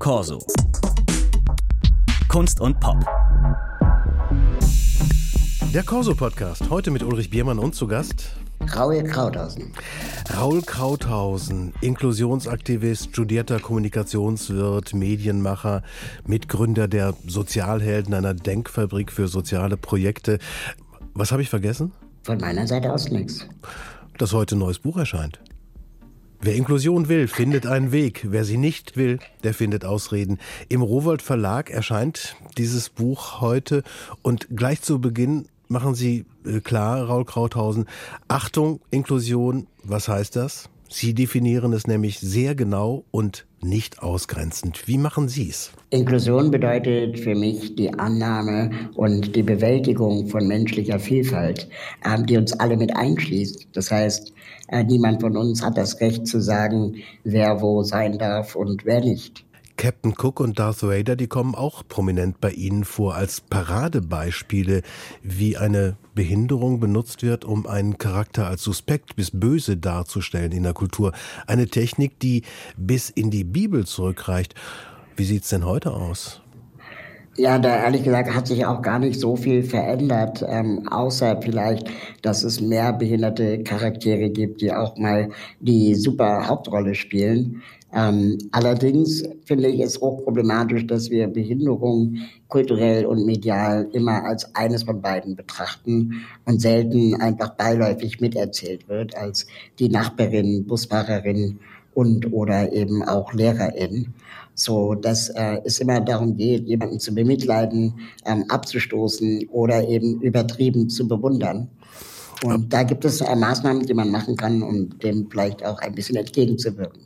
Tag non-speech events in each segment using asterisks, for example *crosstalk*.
Corso. Kunst und Pop. Der Corso-Podcast. Heute mit Ulrich Biermann und zu Gast Raul Krauthausen. Raul Krauthausen, Inklusionsaktivist, studierter Kommunikationswirt, Medienmacher, Mitgründer der Sozialhelden einer Denkfabrik für soziale Projekte. Was habe ich vergessen? Von meiner Seite aus nichts. Dass heute ein neues Buch erscheint. Wer Inklusion will, findet einen Weg. Wer sie nicht will, der findet Ausreden. Im Rowold Verlag erscheint dieses Buch heute und gleich zu Beginn machen Sie äh, klar, Raul Krauthausen, Achtung, Inklusion, was heißt das? Sie definieren es nämlich sehr genau und nicht ausgrenzend. Wie machen Sie es? Inklusion bedeutet für mich die Annahme und die Bewältigung von menschlicher Vielfalt, ähm, die uns alle mit einschließt. Das heißt, äh, niemand von uns hat das Recht zu sagen, wer wo sein darf und wer nicht. Captain Cook und Darth Vader, die kommen auch prominent bei Ihnen vor als Paradebeispiele, wie eine Behinderung benutzt wird, um einen Charakter als suspekt bis böse darzustellen in der Kultur. Eine Technik, die bis in die Bibel zurückreicht. Wie sieht's denn heute aus? Ja, da ehrlich gesagt hat sich auch gar nicht so viel verändert, ähm, außer vielleicht, dass es mehr behinderte Charaktere gibt, die auch mal die super Hauptrolle spielen. Ähm, allerdings finde ich es hochproblematisch, dass wir Behinderung kulturell und medial immer als eines von beiden betrachten und selten einfach beiläufig miterzählt wird als die Nachbarin, Busfahrerin und oder eben auch Lehrerin. So, dass äh, es immer darum geht, jemanden zu bemitleiden, ähm, abzustoßen oder eben übertrieben zu bewundern. Und da gibt es Maßnahmen, die man machen kann, um dem vielleicht auch ein bisschen entgegenzuwirken.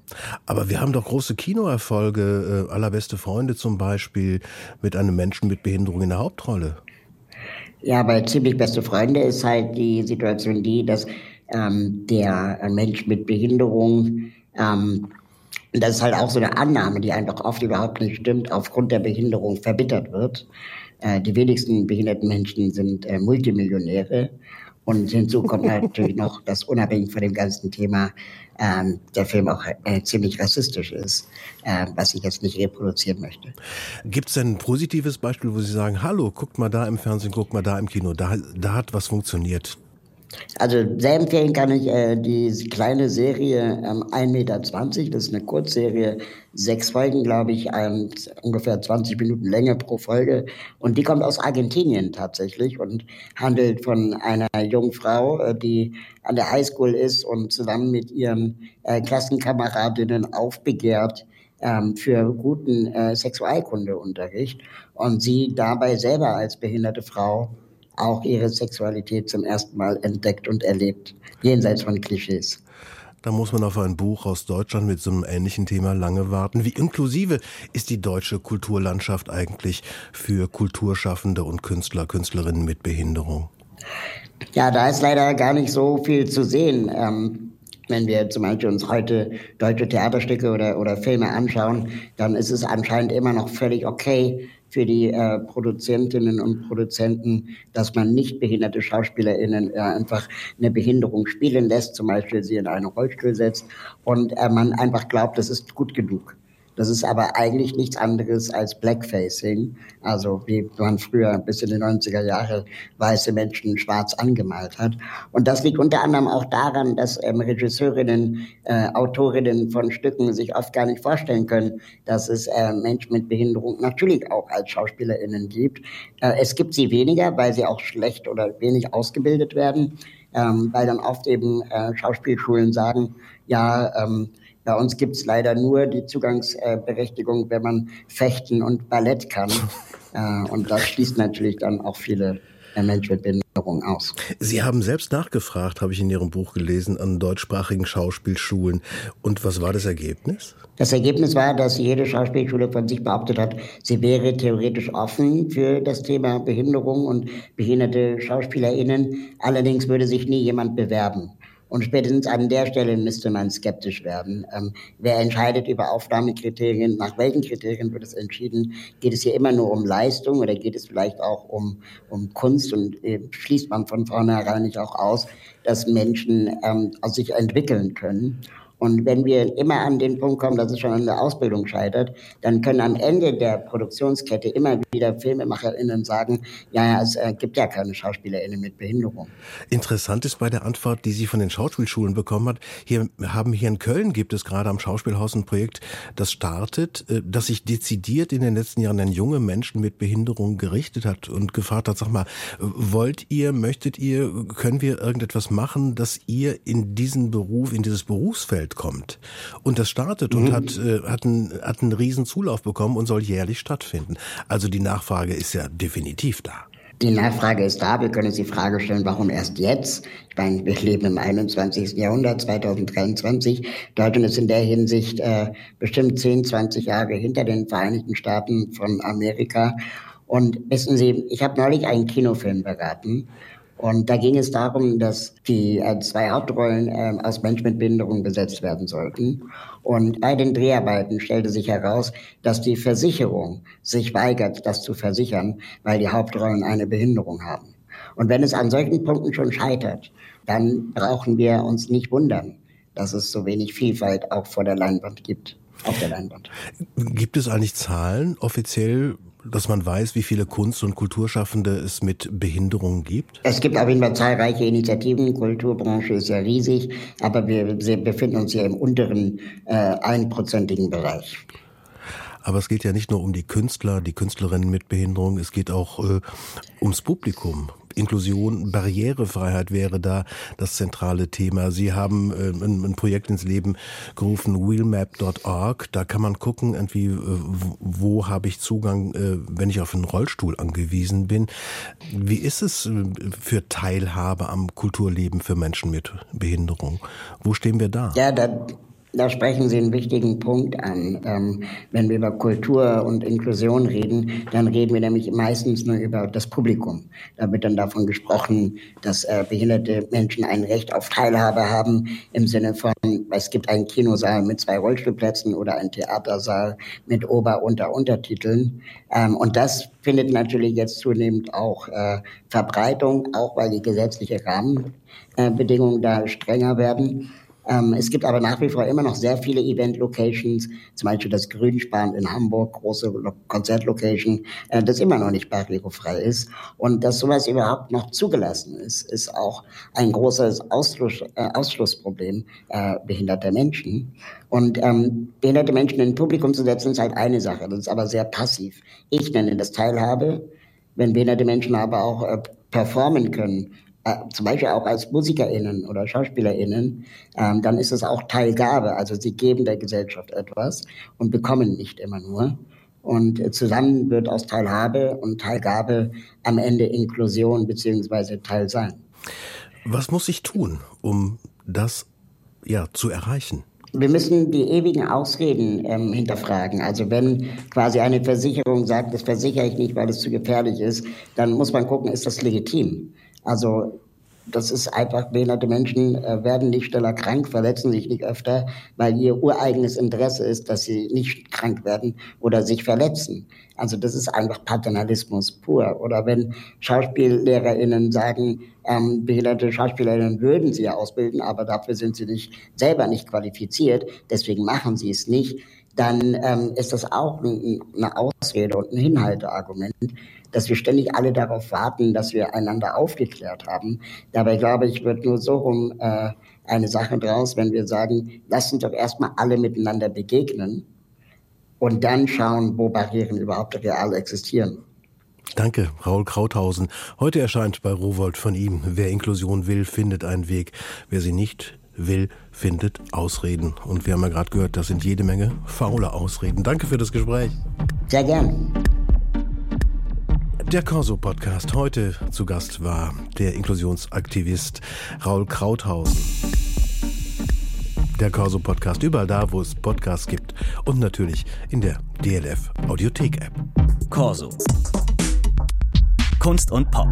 Aber wir haben doch große Kinoerfolge, äh, allerbeste Freunde zum Beispiel, mit einem Menschen mit Behinderung in der Hauptrolle. Ja, bei ziemlich beste Freunde ist halt die Situation die, dass ähm, der Mensch mit Behinderung ähm, das ist halt auch so eine Annahme, die einfach oft überhaupt nicht stimmt, aufgrund der Behinderung verbittert wird. Äh, die wenigsten behinderten Menschen sind äh, Multimillionäre und hinzu kommt *laughs* natürlich noch, dass unabhängig von dem ganzen Thema ähm, der Film auch äh, ziemlich rassistisch ist, äh, was ich jetzt nicht reproduzieren möchte. Gibt es denn ein positives Beispiel, wo Sie sagen, hallo, guckt mal da im Fernsehen, guckt mal da im Kino, da, da hat was funktioniert? Also sehr empfehlen kann ich äh, die kleine Serie ähm, 1,20 Meter. Das ist eine Kurzserie, sechs Folgen, glaube ich, ähm, ungefähr 20 Minuten Länge pro Folge. Und die kommt aus Argentinien tatsächlich und handelt von einer jungen Frau, äh, die an der Highschool ist und zusammen mit ihren äh, Klassenkameradinnen aufbegehrt ähm, für guten äh, Sexualkundeunterricht und sie dabei selber als behinderte Frau auch ihre Sexualität zum ersten Mal entdeckt und erlebt, jenseits von Klischees. Da muss man auf ein Buch aus Deutschland mit so einem ähnlichen Thema lange warten. Wie inklusive ist die deutsche Kulturlandschaft eigentlich für Kulturschaffende und Künstler, Künstlerinnen mit Behinderung? Ja, da ist leider gar nicht so viel zu sehen. Ähm, wenn wir zum Beispiel uns heute deutsche Theaterstücke oder, oder Filme anschauen, dann ist es anscheinend immer noch völlig okay, für die äh, Produzentinnen und Produzenten, dass man nicht behinderte SchauspielerInnen äh, einfach eine Behinderung spielen lässt, zum Beispiel sie in einen Rollstuhl setzt und äh, man einfach glaubt, das ist gut genug. Das ist aber eigentlich nichts anderes als Blackfacing, also wie man früher bis in die 90er Jahre weiße Menschen schwarz angemalt hat. Und das liegt unter anderem auch daran, dass ähm, Regisseurinnen, äh, Autorinnen von Stücken sich oft gar nicht vorstellen können, dass es äh, Menschen mit Behinderung natürlich auch als SchauspielerInnen gibt. Äh, es gibt sie weniger, weil sie auch schlecht oder wenig ausgebildet werden, ähm, weil dann oft eben äh, Schauspielschulen sagen, ja, ähm, bei uns gibt es leider nur die Zugangsberechtigung, wenn man fechten und Ballett kann. *laughs* Äh, und das schließt natürlich dann auch viele äh, Menschen mit Behinderung aus. Sie haben selbst nachgefragt, habe ich in Ihrem Buch gelesen, an deutschsprachigen Schauspielschulen. Und was war das Ergebnis? Das Ergebnis war, dass jede Schauspielschule von sich behauptet hat, sie wäre theoretisch offen für das Thema Behinderung und behinderte SchauspielerInnen. Allerdings würde sich nie jemand bewerben. Und spätestens an der Stelle müsste man skeptisch werden. Ähm, wer entscheidet über Aufnahmekriterien? Nach welchen Kriterien wird es entschieden? Geht es hier immer nur um Leistung oder geht es vielleicht auch um, um Kunst? Und äh, schließt man von vornherein nicht auch aus, dass Menschen ähm, sich entwickeln können? Und wenn wir immer an den Punkt kommen, dass es schon an der Ausbildung scheitert, dann können am Ende der Produktionskette immer wieder FilmemacherInnen sagen, ja, es äh, gibt ja keine SchauspielerInnen mit Behinderung. Interessant ist bei der Antwort, die sie von den Schauspielschulen bekommen hat, hier haben hier in Köln gibt es gerade am Schauspielhaus ein Projekt, das startet, äh, das sich dezidiert in den letzten Jahren an junge Menschen mit Behinderung gerichtet hat und gefragt hat, sag mal, wollt ihr, möchtet ihr, können wir irgendetwas machen, dass ihr in diesen Beruf, in dieses Berufsfeld kommt? Und das startet und mhm. hat, äh, hat, einen, hat einen riesen Zulauf bekommen und soll jährlich stattfinden. Also die Nachfrage ist ja definitiv da. Die Nachfrage ist da. Wir können uns die Frage stellen, warum erst jetzt? Ich meine, wir leben im 21. Jahrhundert, 2023. Deutschland ist in der Hinsicht äh, bestimmt 10, 20 Jahre hinter den Vereinigten Staaten von Amerika. Und wissen Sie, ich habe neulich einen Kinofilm beraten und da ging es darum, dass die äh, zwei Hauptrollen äh, aus Menschen mit Behinderung besetzt werden sollten. Und bei den Dreharbeiten stellte sich heraus, dass die Versicherung sich weigert, das zu versichern, weil die Hauptrollen eine Behinderung haben. Und wenn es an solchen Punkten schon scheitert, dann brauchen wir uns nicht wundern, dass es so wenig Vielfalt auch vor der Leinwand gibt. Auf der Leinwand. Gibt es eigentlich Zahlen offiziell, dass man weiß, wie viele Kunst- und Kulturschaffende es mit Behinderungen gibt? Es gibt auf jeden Fall zahlreiche Initiativen. Kulturbranche ist ja riesig, aber wir befinden uns ja im unteren äh, einprozentigen Bereich. Aber es geht ja nicht nur um die Künstler, die Künstlerinnen mit Behinderung, es geht auch äh, ums Publikum. Inklusion, Barrierefreiheit wäre da das zentrale Thema. Sie haben äh, ein, ein, Projekt ins Leben gerufen, wheelmap.org. Da kann man gucken, irgendwie, äh, wo, habe ich Zugang, äh, wenn ich auf einen Rollstuhl angewiesen bin. Wie ist es äh, für Teilhabe am Kulturleben für Menschen mit Behinderung? Wo stehen wir da? Ja, da da sprechen Sie einen wichtigen Punkt an. Ähm, wenn wir über Kultur und Inklusion reden, dann reden wir nämlich meistens nur über das Publikum. Da wird dann davon gesprochen, dass äh, behinderte Menschen ein Recht auf Teilhabe haben, im Sinne von, es gibt einen Kinosaal mit zwei Rollstuhlplätzen oder einen Theatersaal mit Ober-, Unter-, Untertiteln. Ähm, und das findet natürlich jetzt zunehmend auch äh, Verbreitung, auch weil die gesetzlichen Rahmenbedingungen da strenger werden. Ähm, es gibt aber nach wie vor immer noch sehr viele Event-Locations, zum Beispiel das Grünspan in Hamburg, große Konzertlocation, äh, das immer noch nicht barrierefrei ist. Und dass sowas überhaupt noch zugelassen ist, ist auch ein großes Ausschluss, äh, Ausschlussproblem äh, behinderter Menschen. Und ähm, behinderte Menschen in Publikum zu setzen, ist halt eine Sache, das ist aber sehr passiv. Ich nenne das Teilhabe, wenn behinderte Menschen aber auch äh, performen können äh, zum Beispiel auch als MusikerInnen oder SchauspielerInnen, ähm, dann ist es auch Teilgabe. Also sie geben der Gesellschaft etwas und bekommen nicht immer nur. Und äh, zusammen wird aus Teilhabe und Teilgabe am Ende Inklusion beziehungsweise Teilsein. Was muss ich tun, um das ja, zu erreichen? Wir müssen die ewigen Ausreden ähm, hinterfragen. Also wenn quasi eine Versicherung sagt, das versichere ich nicht, weil es zu gefährlich ist, dann muss man gucken, ist das legitim? Also das ist einfach, behinderte Menschen äh, werden nicht schneller krank, verletzen sich nicht öfter, weil ihr ureigenes Interesse ist, dass sie nicht krank werden oder sich verletzen. Also das ist einfach Paternalismus pur. Oder wenn SchauspiellehrerInnen sagen, ähm, behinderte SchauspielerInnen würden sie ja ausbilden, aber dafür sind sie nicht selber nicht qualifiziert, deswegen machen sie es nicht, dann ähm, ist das auch ein, eine Ausrede und ein Hinhalteargument, dass wir ständig alle darauf warten, dass wir einander aufgeklärt haben. Dabei glaube ich, wird nur so rum äh, eine Sache draus, wenn wir sagen, lasst uns doch erstmal alle miteinander begegnen und dann schauen, wo Barrieren überhaupt real existieren. Danke, Raul Krauthausen. Heute erscheint bei Rowold von ihm, wer Inklusion will, findet einen Weg. Wer sie nicht will, findet Ausreden. Und wir haben ja gerade gehört, das sind jede Menge faule Ausreden. Danke für das Gespräch. Sehr gern. Der Corso-Podcast. Heute zu Gast war der Inklusionsaktivist Raul Krauthausen. Der Corso-Podcast überall da, wo es Podcasts gibt und natürlich in der DLF Audiothek-App. Corso. Kunst und Pop.